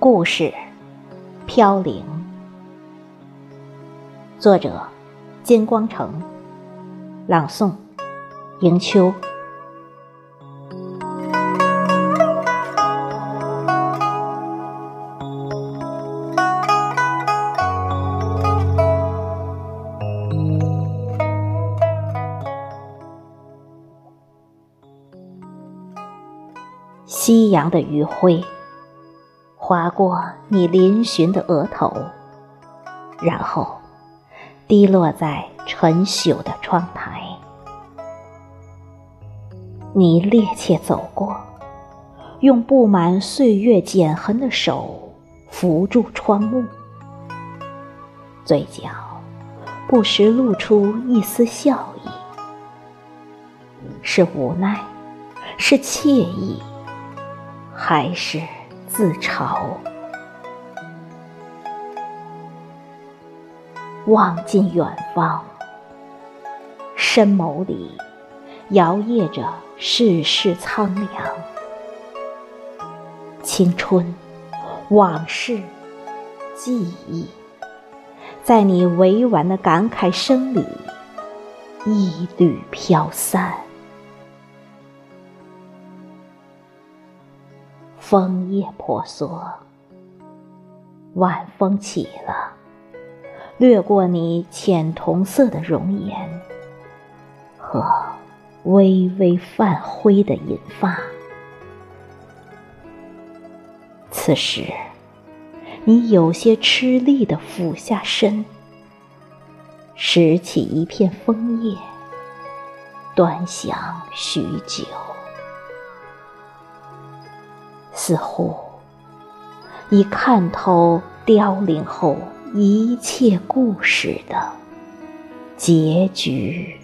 故事，飘零。作者：金光成。朗诵：迎秋。夕阳的余晖。划过你嶙峋的额头，然后滴落在陈朽的窗台。你趔趄走过，用布满岁月剪痕的手扶住窗幕，嘴角不时露出一丝笑意，是无奈，是惬意，还是？自嘲，望尽远方，深眸里摇曳着世事苍凉。青春、往事、记忆，在你委婉的感慨声里一缕飘散。枫叶婆娑，晚风起了，掠过你浅铜色的容颜和微微泛灰的银发。此时，你有些吃力的俯下身，拾起一片枫叶，端详许久。似乎已看透凋零后一切故事的结局。